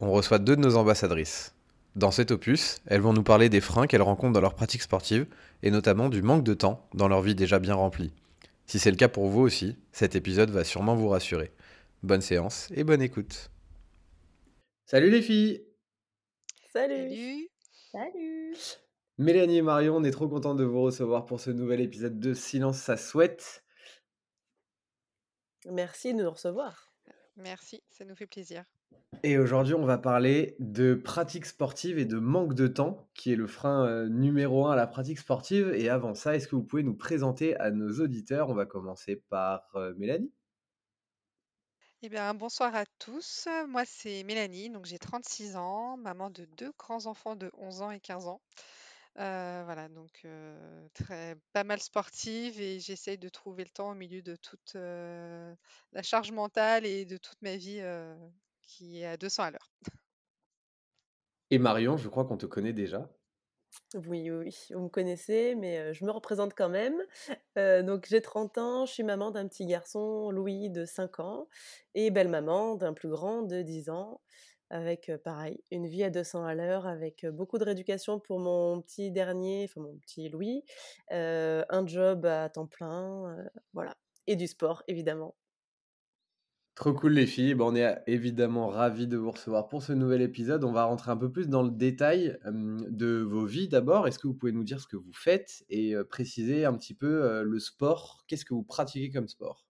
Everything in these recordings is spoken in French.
on reçoit deux de nos ambassadrices. Dans cet opus, elles vont nous parler des freins qu'elles rencontrent dans leur pratique sportive et notamment du manque de temps dans leur vie déjà bien remplie. Si c'est le cas pour vous aussi, cet épisode va sûrement vous rassurer. Bonne séance et bonne écoute. Salut les filles Salut. Salut Mélanie et Marion, on est trop contents de vous recevoir pour ce nouvel épisode de Silence ça souhaite. Merci de nous recevoir. Merci, ça nous fait plaisir. Et aujourd'hui, on va parler de pratique sportive et de manque de temps, qui est le frein euh, numéro un à la pratique sportive. Et avant ça, est-ce que vous pouvez nous présenter à nos auditeurs? On va commencer par euh, Mélanie. Eh bien, bonsoir à tous. Moi, c'est Mélanie, donc j'ai 36 ans, maman de deux grands-enfants de 11 ans et 15 ans. Euh, voilà, donc très, pas mal sportive et j'essaye de trouver le temps au milieu de toute la charge mentale et de toute ma vie qui est à 200 à l'heure. Et Marion, je crois qu'on te connaît déjà. Oui, oui, vous me connaissez, mais je me représente quand même. Euh, donc j'ai 30 ans, je suis maman d'un petit garçon, Louis, de 5 ans, et belle-maman d'un plus grand de 10 ans, avec pareil, une vie à 200 à l'heure, avec beaucoup de rééducation pour mon petit dernier, enfin mon petit Louis, euh, un job à temps plein, euh, voilà, et du sport, évidemment. Trop cool les filles, Bon, on est évidemment ravis de vous recevoir pour ce nouvel épisode. On va rentrer un peu plus dans le détail euh, de vos vies d'abord. Est-ce que vous pouvez nous dire ce que vous faites et euh, préciser un petit peu euh, le sport? Qu'est-ce que vous pratiquez comme sport?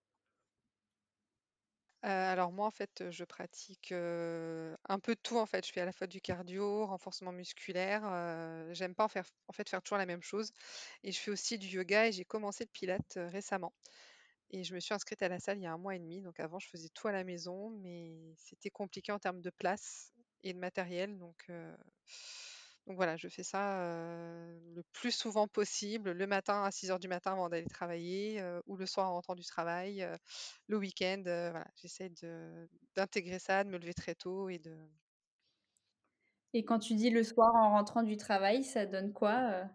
Euh, alors moi, en fait, euh, je pratique euh, un peu de tout. En fait, je fais à la fois du cardio, renforcement musculaire. euh, j'aime pas en faire, en fait, faire toujours la même chose. Et je fais aussi du yoga et j'ai commencé le pilate euh, récemment. Et je me suis inscrite à la salle il y a un mois et demi. Donc avant, je faisais tout à la maison, mais c'était compliqué en termes de place et de matériel. Donc, donc voilà, je fais ça le plus souvent possible, le matin à 6 heures du matin avant d'aller travailler, ou le soir en rentrant du travail, le week-end. voilà, j'essaie d'intégrer ça, de me lever très tôt et de, Et quand tu dis le soir en rentrant du travail, ça donne quoi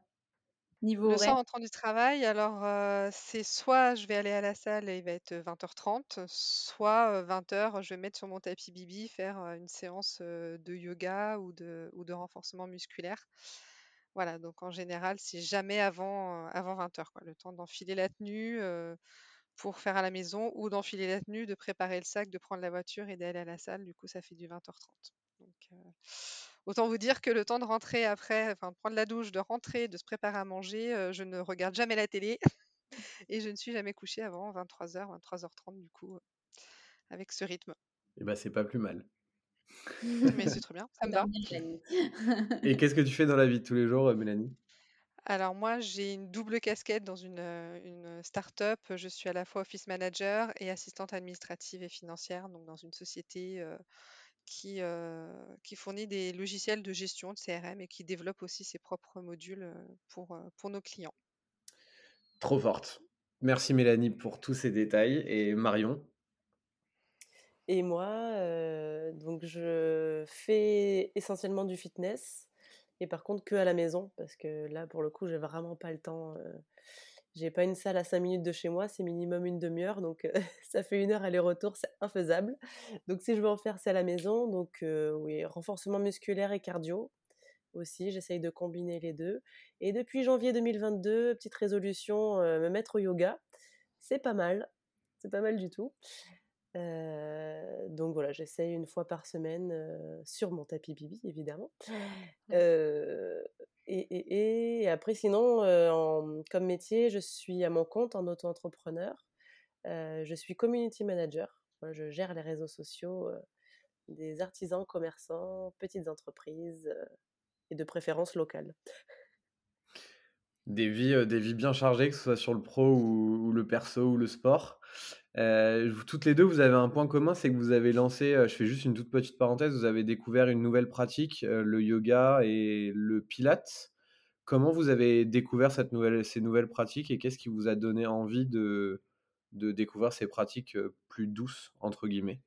niveau Le soir, horaire? en rentrant du travail, alors euh, c'est soit je vais aller à la salle et il va être 20h30, soit 20h, je vais mettre sur mon tapis Bibi, faire euh, une séance euh, de yoga ou de, ou de renforcement musculaire. Voilà, donc en général, c'est jamais avant, euh, avant 20h, quoi, le temps d'enfiler la tenue euh, pour faire à la maison ou d'enfiler la tenue, de préparer le sac, de prendre la voiture et d'aller à la salle. Du coup, ça fait du 20h30. Donc, euh, autant vous dire que le temps de rentrer après, enfin de prendre la douche, de rentrer, de se préparer à manger, euh, je ne regarde jamais la télé et je ne suis jamais couchée avant 23h, 23h30 du coup, euh, avec ce rythme. Eh ben, c'est pas plus mal. Mais c'est très bien, ça me va. Et qu'est-ce que tu fais dans la vie de tous les jours, euh, Mélanie? Alors moi, j'ai une double casquette dans une, euh, une start-up. Je suis à la fois office manager et assistante administrative et financière, donc dans une société euh, qui, euh, qui fournit des logiciels de gestion de CRM et qui développe aussi ses propres modules euh, pour, euh, pour nos clients. Trop forte. Merci Mélanie pour tous ces détails. Et Marion? Et moi, euh, donc je fais essentiellement du fitness, et par contre que à la maison, parce que là, pour le coup, j'ai vraiment pas le temps. J'ai pas une salle à 5 minutes de chez moi, c'est minimum une demi-heure, donc euh, ça fait une heure aller-retour, c'est infaisable. Donc si je veux en faire, c'est à la maison. Donc euh, oui, renforcement musculaire et cardio aussi, j'essaye de combiner les deux. Et depuis janvier 2022, petite résolution, euh, me mettre au yoga, c'est pas mal, c'est pas mal du tout. Euh, donc voilà, j'essaye une fois par semaine euh, sur mon tapis Bibi, évidemment. Euh, et, après, sinon, euh, comme métier, je suis à mon compte en auto-entrepreneur. Euh, je suis community manager. Je gère les réseaux sociaux euh, des artisans, commerçants, petites entreprises et de préférence locales. Des vies, des vies bien chargées, que ce soit sur le pro ou le perso ou le sport. Toutes les deux, vous avez un point commun, c'est que vous avez lancé, je fais juste une toute petite parenthèse, vous avez découvert une nouvelle pratique, le yoga et le pilates. Comment vous avez découvert cette nouvelle, ces nouvelles pratiques et qu'est-ce qui vous a donné envie de, de découvrir ces pratiques plus douces, entre guillemets?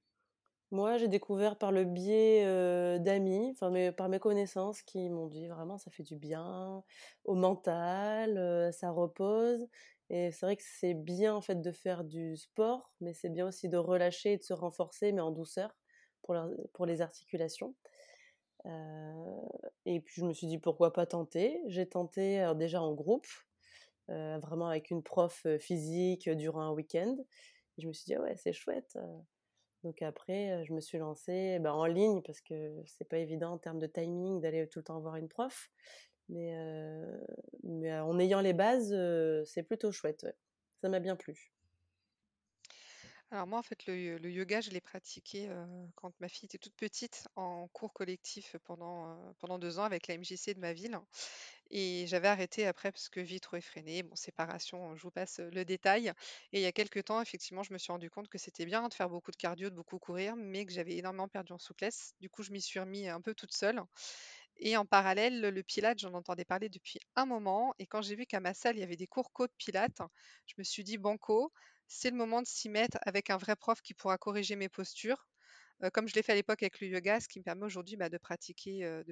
Moi, j'ai découvert par le biais d'amis, enfin, par mes connaissances qui m'ont dit vraiment ça fait du bien au mental, ça repose. Et c'est vrai que c'est bien en fait de faire du sport, mais c'est bien aussi de relâcher et de se renforcer, mais en douceur pour, pour les articulations. et puis je me suis dit pourquoi pas tenter? J'ai tenté déjà en groupe, vraiment avec une prof physique durant un week-end. je me suis dit, ah ouais, c'est chouette. Donc après, je me suis lancée bah, en ligne parce que c'est pas évident en termes de timing d'aller tout le temps voir une prof. Mais, mais en ayant les bases, c'est plutôt chouette. Ça m'a bien plu. Alors moi, en fait, le, le yoga, je l'ai pratiqué quand ma fille était toute petite en cours collectif pendant, pendant deux ans avec la MJC de ma ville. Et j'avais arrêté après parce que vie trop effrénée, bon, séparation, je vous passe le détail. Et il y a quelques temps, effectivement, je me suis rendu compte que c'était bien de faire beaucoup de cardio, de beaucoup courir, mais que j'avais énormément perdu en souplesse. Du coup, je m'y suis remis un peu toute seule. Et en parallèle, le Pilates, j'en entendais parler depuis un moment. Et quand j'ai vu qu'à ma salle, il y avait des cours co de Pilates, je me suis dit, banco, c'est le moment de s'y mettre avec un vrai prof qui pourra corriger mes postures. Comme je l'ai fait à l'époque avec le yoga, ce qui me permet aujourd'hui bah, de, pratiquer,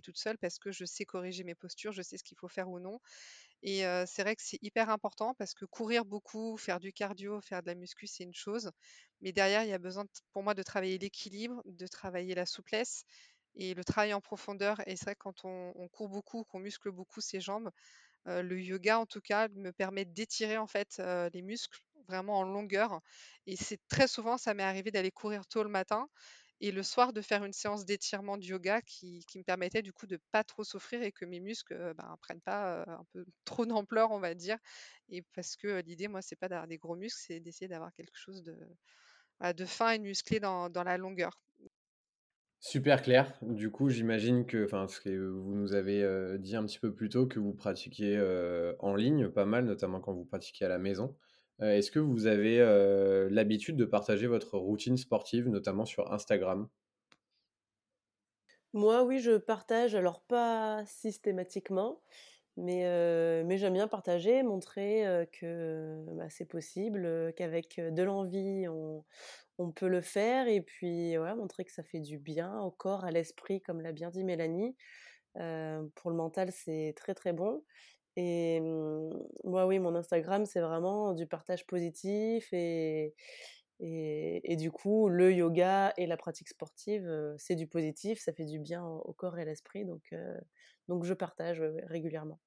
toute seule parce que je sais corriger mes postures, je sais ce qu'il faut faire ou non. Et c'est vrai que c'est hyper important parce que courir beaucoup, faire du cardio, faire de la muscu, c'est une chose. Mais derrière, il y a besoin pour moi de travailler l'équilibre, de travailler la souplesse et le travail en profondeur. Et c'est vrai quand on, court beaucoup, qu'on muscle beaucoup ses jambes, le yoga, en tout cas, me permet d'étirer en fait les muscles vraiment en longueur. Et c'est très souvent, ça m'est arrivé d'aller courir tôt le matin et le soir de faire une séance d'étirement de yoga qui, me permettait du coup de pas trop souffrir et que mes muscles ne ben, prennent pas un peu trop d'ampleur, on va dire. Et parce que l'idée, moi, c'est pas d'avoir des gros muscles, c'est d'essayer d'avoir quelque chose de, de fin et musclé dans la longueur. Super clair. Du coup, j'imagine que, enfin, ce que vous nous avez euh, dit un petit peu plus tôt, que vous pratiquez euh, en ligne pas mal, notamment quand vous pratiquez à la maison. Euh, est-ce que vous avez l'habitude de partager votre routine sportive, notamment sur Instagram? Moi, oui, je partage, alors pas systématiquement, mais, mais j'aime bien partager, montrer que bah, c'est possible, qu'avec de l'envie, on, on peut le faire et puis montrer que ça fait du bien au corps, à l'esprit, comme l'a bien dit Mélanie. pour le mental, c'est très très bon. Et mmh, moi, oui, mon Instagram, c'est vraiment du partage positif et, et, du coup, le yoga et la pratique sportive, c'est du positif, ça fait du bien au corps et à l'esprit. Donc, donc, je partage régulièrement.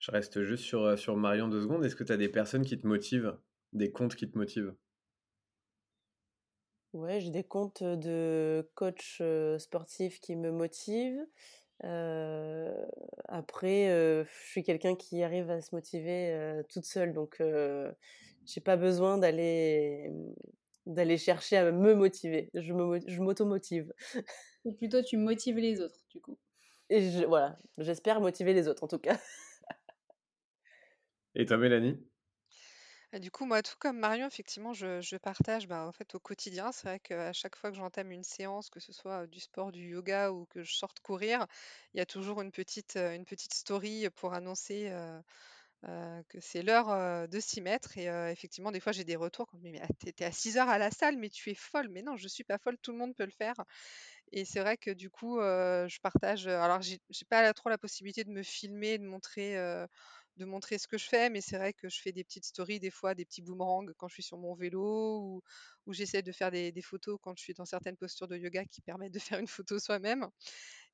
Je reste juste sur, sur Marion deux secondes. Est-ce que tu as des personnes qui te motivent, des comptes qui te motivent? Ouais, j'ai des comptes de coach sportif qui me motivent. après, je suis quelqu'un qui arrive à se motiver toute seule, donc je j'ai pas besoin d'aller d'aller chercher à me motiver. Je me je m'automotive. Ou plutôt tu motives les autres, du coup. Et voilà, j'espère motiver les autres en tout cas. Et toi, Mélanie? Du coup, moi, tout comme Marion, effectivement, je, partage bah, en fait, au quotidien. C'est vrai qu'à chaque fois que j'entame une séance, que ce soit du sport, du yoga ou que je sorte courir, il y a toujours une petite, une petite story pour annoncer que c'est l'heure de s'y mettre. Et effectivement, des fois, j'ai des retours quand me dit, mais ah, t'es à 6 heures à la salle, mais tu es folle. Mais non, je suis pas folle, tout le monde peut le faire. Et c'est vrai que du coup, je partage. Alors, j'ai j'ai pas trop la possibilité de me filmer, de montrer de montrer ce que je fais, mais c'est vrai que je fais des petites stories, des fois des petits boomerangs quand je suis sur mon vélo, ou, ou j'essaie de faire des, photos quand je suis dans certaines postures de yoga qui permettent de faire une photo soi-même.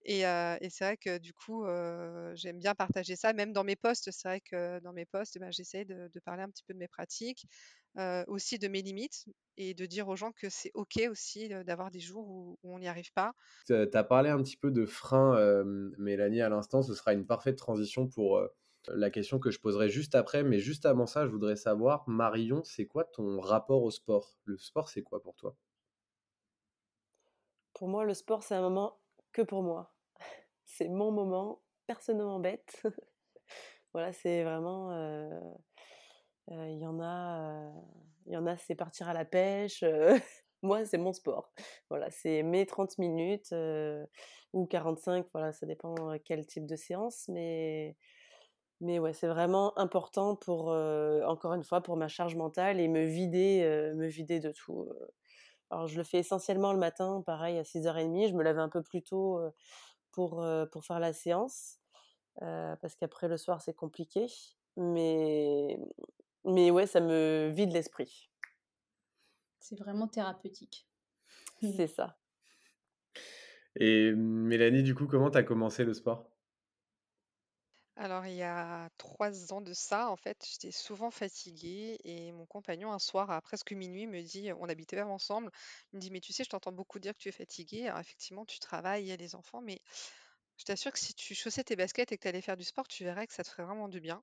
Et, euh, c'est vrai que du coup, euh, j'aime bien partager ça, même dans mes posts. C'est vrai que dans mes posts, ben, j'essaie de, parler un petit peu de mes pratiques, euh, aussi de mes limites, et de dire aux gens que c'est OK aussi d'avoir des jours où, où on n'y arrive pas. Tu as parlé un petit peu de frein, Mélanie, à l'instant. Ce sera une parfaite transition pour la question que je poserai juste après, mais juste avant ça, je voudrais savoir, Marion, c'est quoi ton rapport au sport? Le sport, c'est quoi pour toi? Pour moi, le sport, c'est un moment que pour moi. C'est mon moment, personne ne m'embête. voilà, c'est vraiment... Euh, euh, il y en a... Il y en a, c'est partir à la pêche. Moi, c'est mon sport. Voilà, c'est mes 30 minutes ou 45, voilà, ça dépend quel type de séance. Mais, mais ouais, c'est vraiment important pour, encore une fois, pour ma charge mentale et me vider, me vider de tout. Alors, je le fais essentiellement le matin, pareil, à 6h30. Je me lève un peu plus tôt pour, pour faire la séance. parce qu'après, le soir, c'est compliqué. Mais, mais ouais, ça me vide l'esprit. C'est vraiment thérapeutique. C'est ça. Et Mélanie, du coup, comment tu as commencé le sport? Alors, il y a trois ans de ça, en fait, j'étais souvent fatiguée et mon compagnon, un soir, à presque minuit, me dit, on habitait même ensemble, il me dit, mais tu sais, je t'entends beaucoup dire que tu es fatiguée. Alors, effectivement, tu travailles, il y a les enfants, mais je t'assure que si tu chaussais tes baskets et que tu allais faire du sport, tu verrais que ça te ferait vraiment du bien.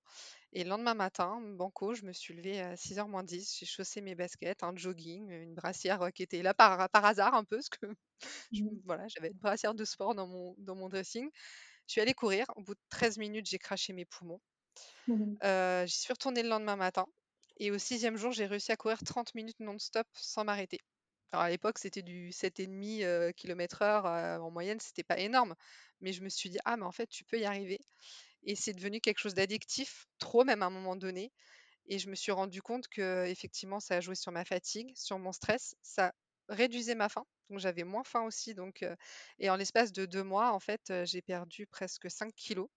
Et le lendemain matin, banco, je me suis levée à 6h moins 10, j'ai chaussé mes baskets, un jogging, une brassière qui était là par, par hasard un peu, parce que mmh. voilà, j'avais une brassière de sport dans mon, dans mon dressing. Je suis allée courir. Au bout de 13 minutes, j'ai craché mes poumons. Mmh j'y suis retournée le lendemain matin. Et au sixième jour, j'ai réussi à courir 30 minutes non-stop sans m'arrêter. Alors à l'époque, c'était du 7,5 km/h en moyenne, c'était pas énorme. Mais je me suis dit, ah, mais en fait, tu peux y arriver. Et c'est devenu quelque chose d'addictif, trop même à un moment donné. Et je me suis rendu compte que effectivement, ça a joué sur ma fatigue, sur mon stress. Ça réduisait ma faim, donc j'avais moins faim aussi. Donc, et en l'espace de deux mois, en fait, j'ai perdu presque 5 kilos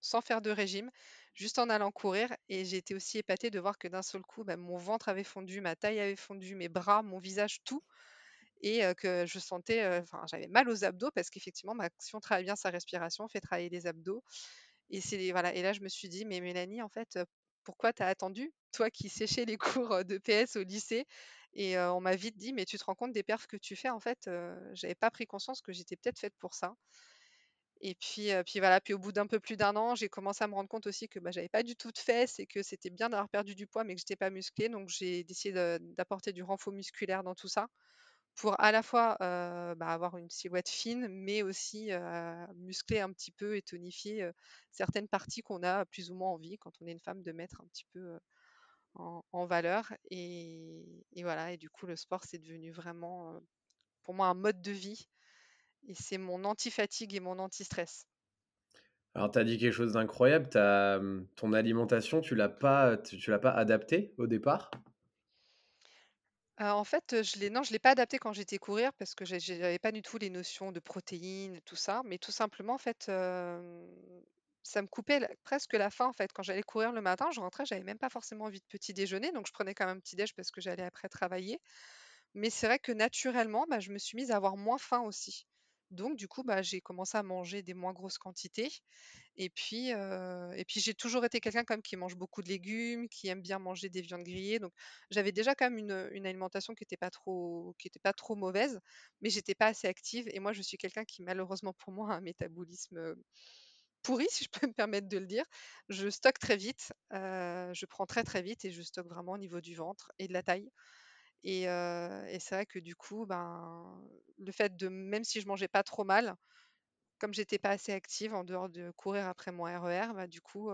sans faire de régime, juste en allant courir. Et été aussi épatée de voir que d'un seul coup, bah, mon ventre avait fondu, ma taille avait fondu, mes bras, mon visage, tout. Et que je sentais, enfin, j'avais mal aux abdos parce qu'effectivement, bah, si on travaille bien sa respiration, on fait travailler les abdos. Et, voilà. et là, je me suis dit, mais Mélanie, en fait, pourquoi tu as attendu Toi qui séchais les cours de PS au lycée. Et on m'a vite dit, mais tu te rends compte des perfs que tu fais En fait, j'avais pas pris conscience que j'étais peut-être faite pour ça. Et puis, puis voilà, puis au bout d'un peu plus d'un an, j'ai commencé à me rendre compte aussi que bah, j'avais pas du tout de fesses et que c'était bien d'avoir perdu du poids, mais que j'étais pas musclée. Donc j'ai décidé d'apporter du renfort musculaire dans tout ça pour à la fois bah, avoir une silhouette fine, mais aussi muscler un petit peu et tonifier certaines parties qu'on a plus ou moins envie quand on est une femme de mettre un petit peu en, valeur. Et, et, voilà, et du coup le sport c'est devenu vraiment pour moi un mode de vie et c'est mon anti-fatigue et mon anti-stress. Alors, tu as dit quelque chose d'incroyable. Mmh, ton alimentation, tu l'as pas, tu, l'as pas adaptée au départ? En fait, je l'ai non, je l'ai pas adapté quand j'étais courir parce que je n'avais pas du tout les notions de protéines, tout ça. Mais tout simplement, en fait, ça me coupait presque la faim, en fait. Quand j'allais courir le matin, je rentrais, j'avais même pas forcément envie de petit déjeuner, donc je prenais quand même un petit déj parce que j'allais après travailler. Mais c'est vrai que naturellement, bah, je me suis mise à avoir moins faim aussi. Donc du coup, bah, j'ai commencé à manger des moins grosses quantités et puis, puis j'ai toujours été quelqu'un comme qui mange beaucoup de légumes, qui aime bien manger des viandes grillées. Donc j'avais déjà quand même une, alimentation qui n'était pas trop, mauvaise, mais j'étais pas assez active. Et moi, je suis quelqu'un qui malheureusement pour moi a un métabolisme pourri, si je peux me permettre de le dire. Je stocke très vite, je prends très très vite et je stocke vraiment au niveau du ventre et de la taille. Et, et c'est vrai que du coup, ben, le fait de, même si je mangeais pas trop mal, comme j'étais pas assez active en dehors de courir après mon RER, e bah, du coup,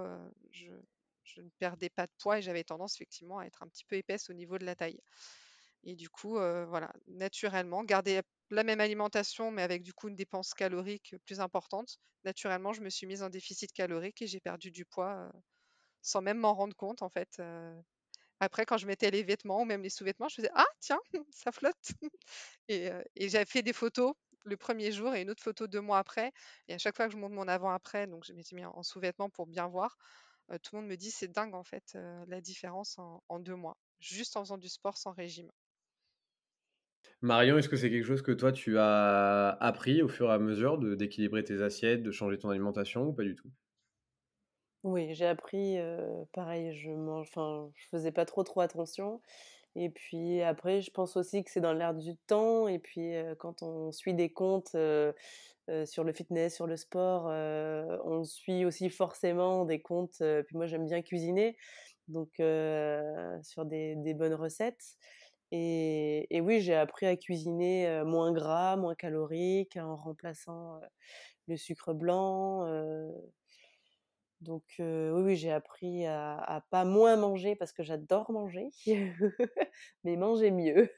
je, ne perdais pas de poids et j'avais tendance effectivement à être un petit peu épaisse au niveau de la taille. Et du coup, voilà, naturellement, garder la même alimentation, mais avec du coup une dépense calorique plus importante, naturellement, je me suis mise en déficit calorique et j'ai perdu du poids sans même m'en rendre compte, en fait. Après, quand je mettais les vêtements ou même les sous-vêtements, je faisais Ah, tiens, ça flotte. et, j'avais fait des photos le premier jour et une autre photo deux mois après. Et à chaque fois que je monte mon avant-après, donc je m'étais mis en sous-vêtements pour bien voir, tout le monde me dit c'est dingue en fait la différence en, deux mois, juste en faisant du sport sans régime. Marion, est-ce que c'est quelque chose que toi tu as appris au fur et à mesure de d'équilibrer tes assiettes, de changer ton alimentation ou pas du tout? Oui, j'ai appris, pareil, je mange, enfin, je faisais pas trop trop attention. Et puis après, je pense aussi que c'est dans l'air du temps. Et puis quand on suit des comptes sur le fitness, sur le sport, on suit aussi forcément des comptes. puis moi, j'aime bien cuisiner, donc sur des, bonnes recettes. Et, oui, j'ai appris à cuisiner moins gras, moins calorique, en remplaçant le sucre blanc. Donc oui, j'ai appris à, pas moins manger parce que j'adore manger, mais manger mieux.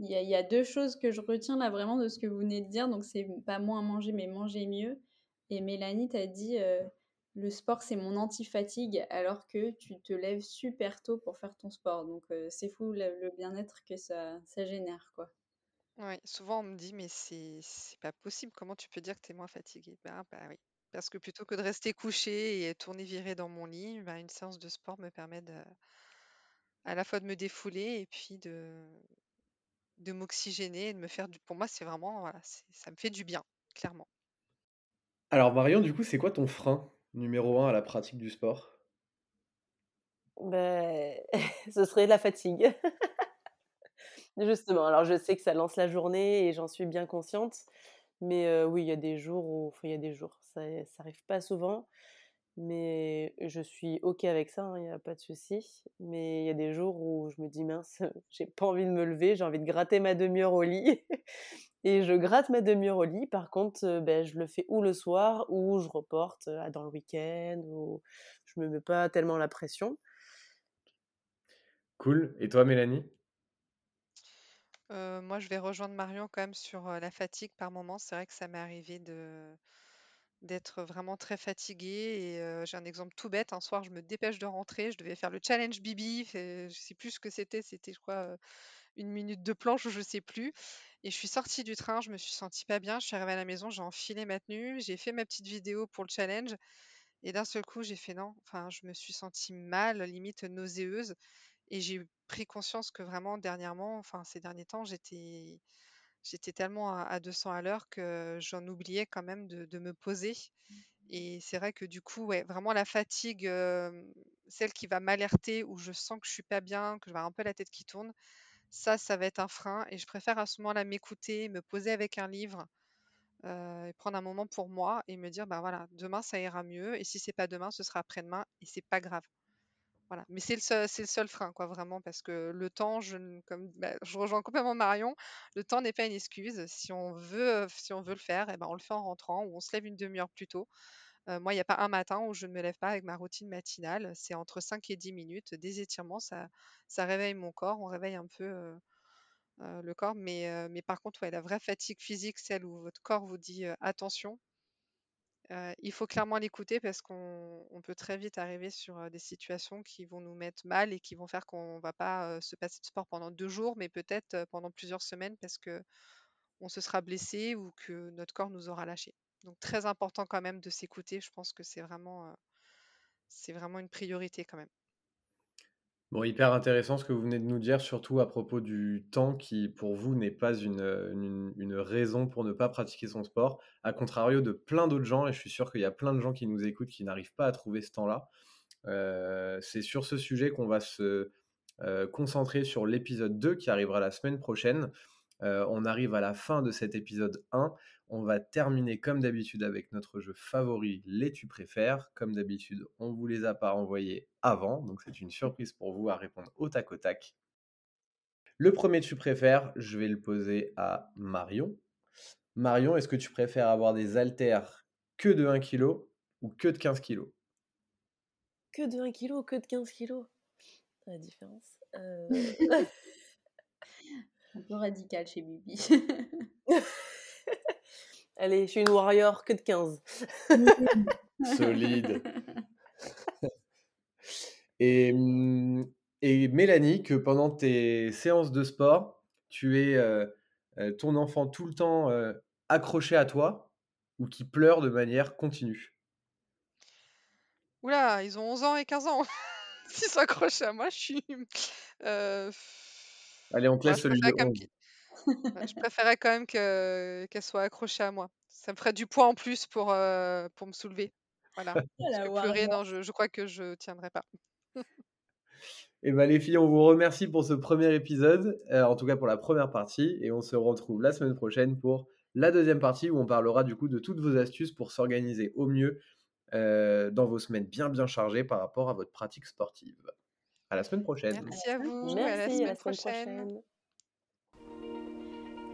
Il y, a, deux choses que je retiens là vraiment de ce que vous venez de dire. Donc, c'est pas moins manger, mais manger mieux. Et Mélanie t'a dit le sport, c'est mon anti-fatigue, alors que tu te lèves super tôt pour faire ton sport. Donc, c'est fou le, bien-être que ça, ça génère, quoi. Oui, souvent on me dit, mais c'est pas possible, comment tu peux dire que tu es moins fatigué? Bah, bah oui, parce que plutôt que de rester couché et tourner viré dans mon lit, bah, une séance de sport me permet de, à la fois de me défouler et puis de, de m'oxygéner et de me faire du... Pour moi, c'est vraiment, voilà, ça me fait du bien, clairement. Alors Marion, du coup, c'est quoi ton frein? Numéro un à la pratique du sport? Ben, Ce serait la fatigue. Justement, alors je sais que ça lance la journée et j'en suis bien consciente, mais oui, il y a des jours où, y a des jours, ça, ça arrive pas souvent, mais je suis ok avec ça, il hein, n'y a pas de souci. Mais il y a des jours où je me dis mince, j'ai pas envie de me lever, j'ai envie de gratter ma demi-heure au lit, et je gratte ma demi-heure au lit. Par contre, ben, je le fais ou le soir ou je reporte dans le week-end ou je me mets pas tellement la pression. Cool. Et toi, Mélanie? Moi, je vais rejoindre Marion quand même sur la fatigue par moment. C'est vrai que ça m'est arrivé de d'être vraiment très fatiguée. Et j'ai un exemple tout bête. Un soir, je me dépêche de rentrer. Je devais faire le challenge Bibi. Je sais plus ce que c'était. C'était, je une minute de planche ou je sais plus. Et je suis sortie du train. Je me suis sentie pas bien. Je suis arrivée à la maison. J'ai enfilé ma tenue. J'ai fait ma petite vidéo pour le challenge. Et d'un seul coup, j'ai fait non. Enfin, je me suis sentie mal, limite nauséeuse. Et j'ai pris conscience que vraiment dernièrement, enfin ces derniers temps, j'étais j'étais tellement à, 200 à l'heure que j'en oubliais quand même de, me poser. Mmh. Et c'est vrai que du coup, ouais, vraiment la fatigue, celle qui va m'alerter, où je sens que je suis pas bien, que je vais avoir un peu la tête qui tourne, ça, ça va être un frein. Et je préfère à ce moment-là m'écouter, me poser avec un livre, et prendre un moment pour moi et me dire, bah voilà, demain ça ira mieux. Et si c'est pas demain, ce sera après-demain et c'est pas grave. Mais c'est le, seul, frein, quoi, vraiment, parce que le temps, bah, je rejoins complètement Marion, le temps n'est pas une excuse. Si on veut, le faire, eh ben, on le fait en rentrant ou on se lève une demi-heure plus tôt. moi, il n'y a pas un matin où je ne me lève pas avec ma routine matinale. C'est entre 5 et 10 minutes. Des étirements, ça, ça réveille mon corps. On réveille un peu le corps. Mais, mais par contre, ouais, la vraie fatigue physique, celle où votre corps vous dit attention, il faut clairement l'écouter parce qu'on peut très vite arriver sur des situations qui vont nous mettre mal et qui vont faire qu'on va pas se passer de sport pendant deux jours, mais peut-être pendant plusieurs semaines parce que on se sera blessé ou que notre corps nous aura lâché. Donc très important quand même de s'écouter. Je pense que c'est vraiment une priorité quand même. Bon, hyper intéressant ce que vous venez de nous dire, surtout à propos du temps qui, pour vous, n'est pas une, une, raison pour ne pas pratiquer son sport, à contrario de plein d'autres gens, et je suis sûr qu'il y a plein de gens qui nous écoutent qui n'arrivent pas à trouver ce temps-là. Euh, c'est sur ce sujet qu'on va se euh, concentrer sur l'épisode 2 qui arrivera la semaine prochaine. Euh, on arrive à la fin de cet épisode 1 on va terminer comme d'habitude avec notre jeu favori, les tu préfères. Comme d'habitude, on vous les a pas envoyés avant, donc c'est une surprise pour vous à répondre au tac au tac. Le premier tu préfères, je vais le poser à Marion. Marion, est-ce que tu préfères avoir des haltères que de 1 kg ou que de 15 kg Que de 1 kg ou que de 15 kg La différence. Euh... Un peu radical chez Bibi. Allez, je suis une warrior que de 15. Solide. et, mmh, et, Mélanie, que pendant tes séances de sport, tu es euh, euh, ton enfant tout le temps euh, accroché à toi ou qui pleure de manière continue? Oula, ils ont 11 ans et 15 ans. S'ils s'accrochent à moi, je suis. Allez, on te laisse celui de 11 je préférais quand même qu'elle soit accrochée à moi. Ça me ferait du poids en plus pour, pour me soulever. Voilà. Oh pleurer, non, je, je, crois que je tiendrai pas. Et eh ben, les filles, on vous remercie pour ce premier épisode, euh, en tout cas pour la première partie, et on se retrouve la semaine prochaine pour la deuxième partie où on parlera du coup de toutes vos astuces pour s'organiser au mieux euh, dans vos semaines bien bien chargées par rapport à votre pratique sportive. À la semaine prochaine. Merci à vous. à la semaine, prochaine.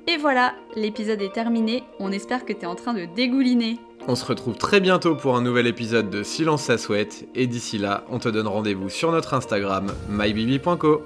Et voilà, l'épisode est terminé, on espère que tu es en train de dégouliner. On se retrouve très bientôt pour un nouvel épisode de Silence ça souhaite, et d'ici là, on te donne rendez-vous sur notre Instagram, mybibi.co.